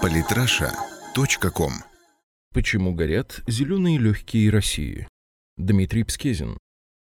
Политраша.ком Почему горят зеленые легкие России? Дмитрий Пскезин.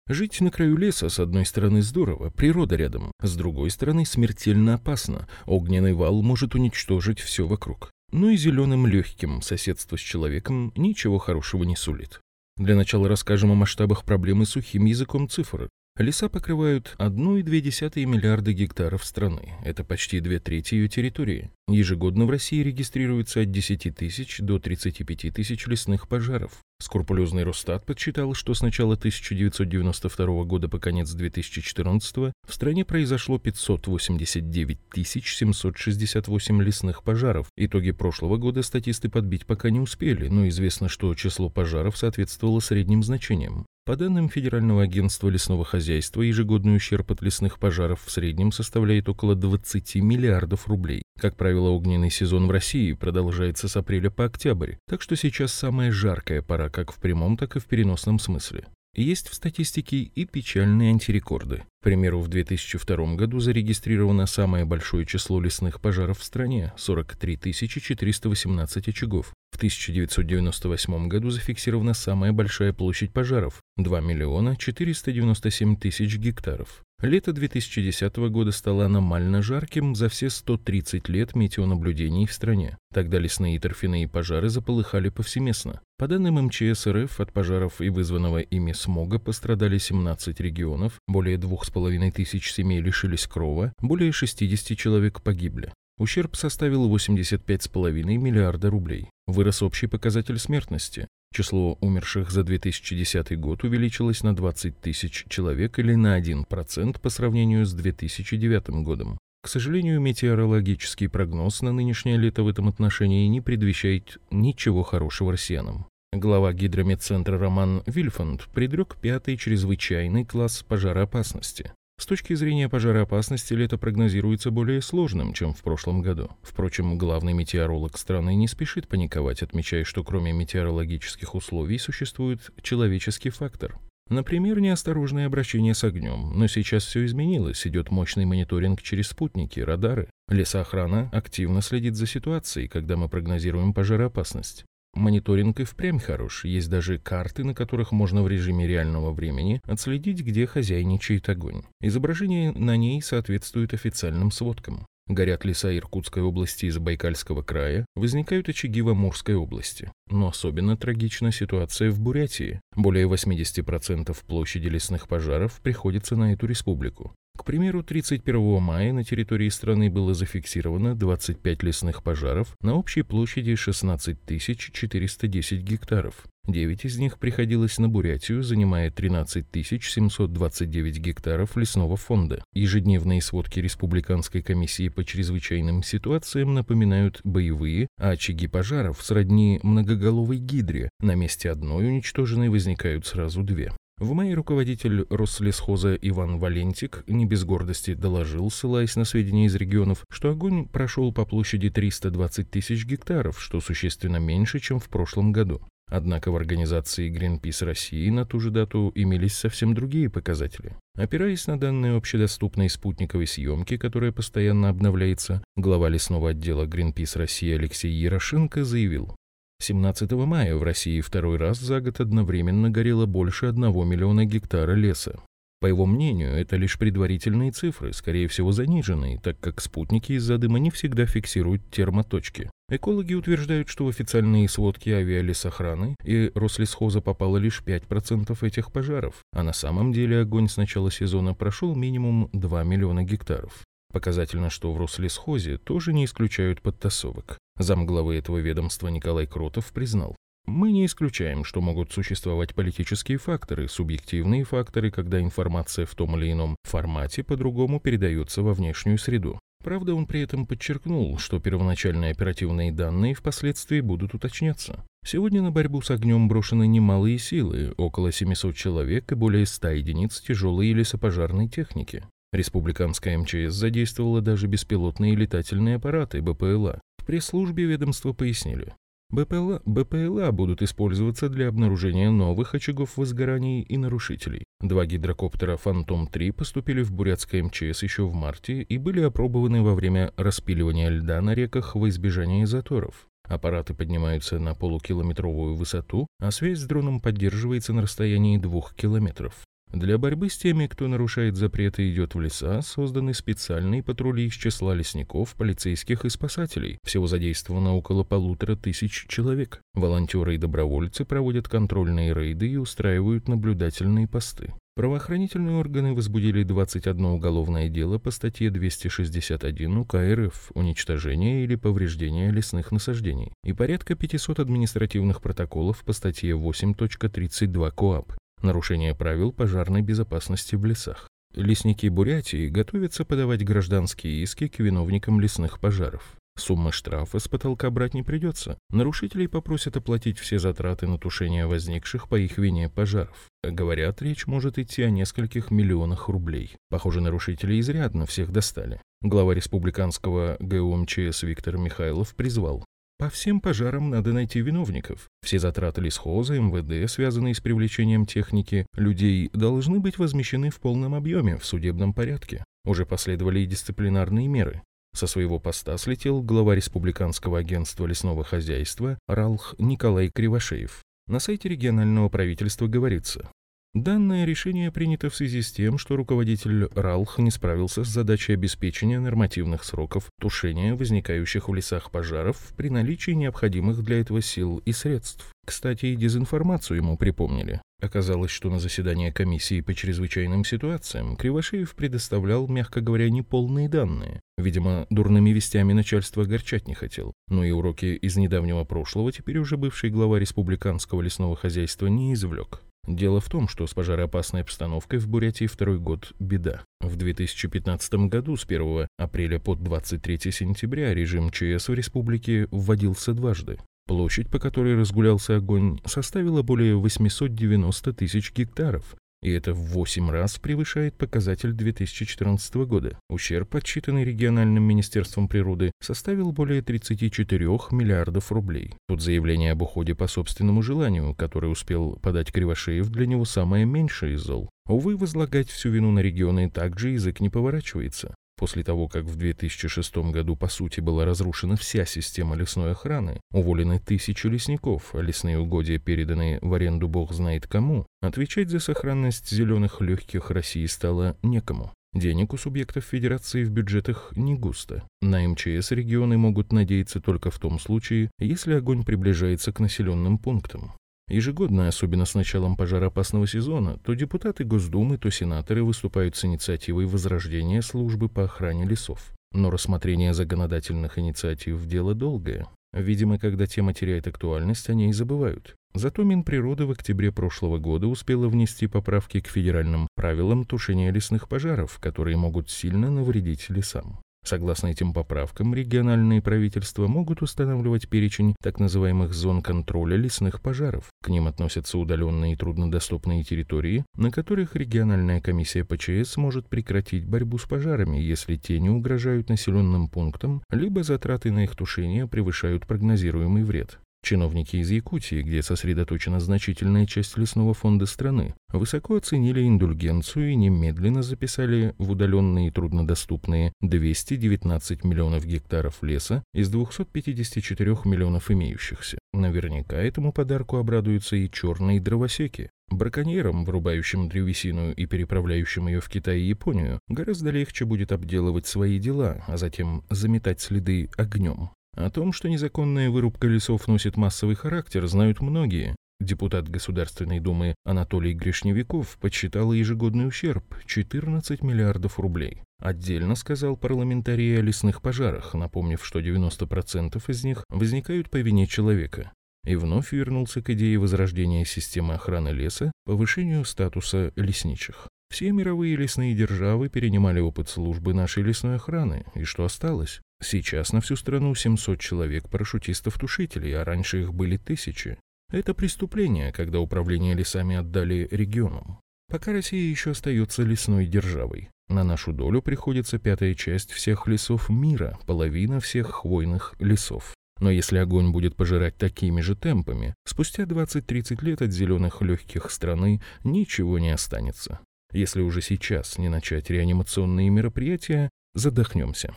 Жить на краю леса, с одной стороны, здорово, природа рядом, с другой стороны, смертельно опасно, огненный вал может уничтожить все вокруг. Ну и зеленым легким соседство с человеком ничего хорошего не сулит. Для начала расскажем о масштабах проблемы сухим языком цифр. Леса покрывают 1,2 миллиарда гектаров страны. Это почти две трети ее территории. Ежегодно в России регистрируется от 10 тысяч до 35 тысяч лесных пожаров. Скрупулезный Росстат подсчитал, что с начала 1992 года по конец 2014 в стране произошло 589 768 лесных пожаров. Итоги прошлого года статисты подбить пока не успели, но известно, что число пожаров соответствовало средним значениям. По данным Федерального агентства лесного хозяйства, ежегодный ущерб от лесных пожаров в среднем составляет около 20 миллиардов рублей. Как правило, огненный сезон в России продолжается с апреля по октябрь, так что сейчас самая жаркая пора как в прямом, так и в переносном смысле. Есть в статистике и печальные антирекорды. К примеру, в 2002 году зарегистрировано самое большое число лесных пожаров в стране – 43 418 очагов. В 1998 году зафиксирована самая большая площадь пожаров – 2 миллиона 497 тысяч гектаров. Лето 2010 года стало аномально жарким за все 130 лет метеонаблюдений в стране. Тогда лесные и торфяные пожары заполыхали повсеместно. По данным МЧС РФ, от пожаров и вызванного ими смога пострадали 17 регионов, более 2,5 тысяч семей лишились крова, более 60 человек погибли. Ущерб составил 85,5 миллиарда рублей. Вырос общий показатель смертности. Число умерших за 2010 год увеличилось на 20 тысяч человек или на 1% по сравнению с 2009 годом. К сожалению, метеорологический прогноз на нынешнее лето в этом отношении не предвещает ничего хорошего россиянам. Глава гидрометцентра Роман Вильфанд предрек пятый чрезвычайный класс пожароопасности. С точки зрения пожароопасности лето прогнозируется более сложным, чем в прошлом году. Впрочем, главный метеоролог страны не спешит паниковать, отмечая, что кроме метеорологических условий существует человеческий фактор. Например, неосторожное обращение с огнем. Но сейчас все изменилось, идет мощный мониторинг через спутники, радары. Лесоохрана активно следит за ситуацией, когда мы прогнозируем пожароопасность. Мониторинг и впрямь хорош, есть даже карты, на которых можно в режиме реального времени отследить, где хозяйничает огонь. Изображение на ней соответствует официальным сводкам. Горят леса Иркутской области и Забайкальского края, возникают очаги в Амурской области. Но особенно трагична ситуация в Бурятии. Более 80% площади лесных пожаров приходится на эту республику. К примеру, 31 мая на территории страны было зафиксировано 25 лесных пожаров на общей площади 16 410 гектаров. 9 из них приходилось на Бурятию, занимая 13 729 гектаров лесного фонда. Ежедневные сводки Республиканской комиссии по чрезвычайным ситуациям напоминают боевые, а очаги пожаров сродни многоголовой гидре. На месте одной уничтоженной возникают сразу две. В мае руководитель Рослесхоза Иван Валентик не без гордости доложил, ссылаясь на сведения из регионов, что огонь прошел по площади 320 тысяч гектаров, что существенно меньше, чем в прошлом году. Однако в организации Greenpeace России на ту же дату имелись совсем другие показатели. Опираясь на данные общедоступной спутниковой съемки, которая постоянно обновляется, глава лесного отдела Greenpeace России Алексей Ярошенко заявил, 17 мая в России второй раз за год одновременно горело больше 1 миллиона гектара леса. По его мнению, это лишь предварительные цифры, скорее всего заниженные, так как спутники из-за дыма не всегда фиксируют термоточки. Экологи утверждают, что в официальные сводки авиалесохраны и Рослесхоза попало лишь 5% этих пожаров, а на самом деле огонь с начала сезона прошел минимум 2 миллиона гектаров. Показательно, что в Рослесхозе тоже не исключают подтасовок. Замглавы этого ведомства Николай Кротов признал, мы не исключаем, что могут существовать политические факторы, субъективные факторы, когда информация в том или ином формате по-другому передается во внешнюю среду. Правда, он при этом подчеркнул, что первоначальные оперативные данные впоследствии будут уточняться. Сегодня на борьбу с огнем брошены немалые силы, около 700 человек и более 100 единиц тяжелой или лесопожарной техники. Республиканская МЧС задействовала даже беспилотные летательные аппараты БПЛА. Пресс-службе ведомства пояснили. БПЛА, БПЛА будут использоваться для обнаружения новых очагов возгораний и нарушителей. Два гидрокоптера «Фантом-3» поступили в Бурятское МЧС еще в марте и были опробованы во время распиливания льда на реках во избежание заторов. Аппараты поднимаются на полукилометровую высоту, а связь с дроном поддерживается на расстоянии двух километров. Для борьбы с теми, кто нарушает запреты и идет в леса, созданы специальные патрули из числа лесников, полицейских и спасателей. Всего задействовано около полутора тысяч человек. Волонтеры и добровольцы проводят контрольные рейды и устраивают наблюдательные посты. Правоохранительные органы возбудили 21 уголовное дело по статье 261 УК РФ «Уничтожение или повреждение лесных насаждений» и порядка 500 административных протоколов по статье 8.32 КоАП нарушение правил пожарной безопасности в лесах. Лесники Бурятии готовятся подавать гражданские иски к виновникам лесных пожаров. Суммы штрафа с потолка брать не придется. Нарушителей попросят оплатить все затраты на тушение возникших по их вине пожаров. Говорят, речь может идти о нескольких миллионах рублей. Похоже, нарушители изрядно всех достали. Глава республиканского ГУМЧС Виктор Михайлов призвал по всем пожарам надо найти виновников. Все затраты лесхоза, МВД, связанные с привлечением техники, людей, должны быть возмещены в полном объеме, в судебном порядке. Уже последовали и дисциплинарные меры. Со своего поста слетел глава Республиканского агентства лесного хозяйства РАЛХ Николай Кривошеев. На сайте регионального правительства говорится, Данное решение принято в связи с тем, что руководитель РАЛХ не справился с задачей обеспечения нормативных сроков тушения возникающих в лесах пожаров при наличии необходимых для этого сил и средств. Кстати, и дезинформацию ему припомнили. Оказалось, что на заседании комиссии по чрезвычайным ситуациям Кривошеев предоставлял, мягко говоря, неполные данные. Видимо, дурными вестями начальство огорчать не хотел. Но и уроки из недавнего прошлого теперь уже бывший глава республиканского лесного хозяйства не извлек. Дело в том, что с пожароопасной обстановкой в Бурятии второй год беда. В 2015 году с 1 апреля по 23 сентября режим ЧС в республике вводился дважды. Площадь, по которой разгулялся огонь, составила более 890 тысяч гектаров, и это в 8 раз превышает показатель 2014 года. Ущерб, отчитанный региональным министерством природы, составил более 34 миллиардов рублей. Тут заявление об уходе по собственному желанию, которое успел подать Кривошеев, для него самое меньшее из зол. Увы, возлагать всю вину на регионы также язык не поворачивается. После того, как в 2006 году по сути была разрушена вся система лесной охраны, уволены тысячи лесников, а лесные угодья переданы в аренду бог знает кому, отвечать за сохранность зеленых легких России стало некому. Денег у субъектов федерации в бюджетах не густо. На МЧС регионы могут надеяться только в том случае, если огонь приближается к населенным пунктам. Ежегодно, особенно с началом пожароопасного сезона, то депутаты Госдумы, то сенаторы выступают с инициативой возрождения службы по охране лесов. Но рассмотрение законодательных инициатив – дело долгое. Видимо, когда тема теряет актуальность, они и забывают. Зато Минприроды в октябре прошлого года успела внести поправки к федеральным правилам тушения лесных пожаров, которые могут сильно навредить лесам. Согласно этим поправкам, региональные правительства могут устанавливать перечень так называемых зон контроля лесных пожаров. К ним относятся удаленные и труднодоступные территории, на которых региональная комиссия ПЧС может прекратить борьбу с пожарами, если те не угрожают населенным пунктам, либо затраты на их тушение превышают прогнозируемый вред. Чиновники из Якутии, где сосредоточена значительная часть лесного фонда страны, высоко оценили индульгенцию и немедленно записали в удаленные и труднодоступные 219 миллионов гектаров леса из 254 миллионов имеющихся. Наверняка этому подарку обрадуются и черные дровосеки. Браконьерам, врубающим древесину и переправляющим ее в Китай и Японию, гораздо легче будет обделывать свои дела, а затем заметать следы огнем. О том, что незаконная вырубка лесов носит массовый характер, знают многие. Депутат Государственной Думы Анатолий Гришневиков подсчитал ежегодный ущерб – 14 миллиардов рублей. Отдельно сказал парламентарий о лесных пожарах, напомнив, что 90% из них возникают по вине человека. И вновь вернулся к идее возрождения системы охраны леса, повышению статуса лесничих. Все мировые лесные державы перенимали опыт службы нашей лесной охраны, и что осталось? Сейчас на всю страну 700 человек парашютистов-тушителей, а раньше их были тысячи. Это преступление, когда управление лесами отдали регионам. Пока Россия еще остается лесной державой. На нашу долю приходится пятая часть всех лесов мира, половина всех хвойных лесов. Но если огонь будет пожирать такими же темпами, спустя 20-30 лет от зеленых легких страны ничего не останется. Если уже сейчас не начать реанимационные мероприятия, задохнемся.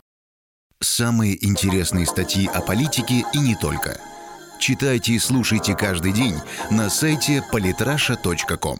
Самые интересные статьи о политике и не только. Читайте и слушайте каждый день на сайте polytrasha.com.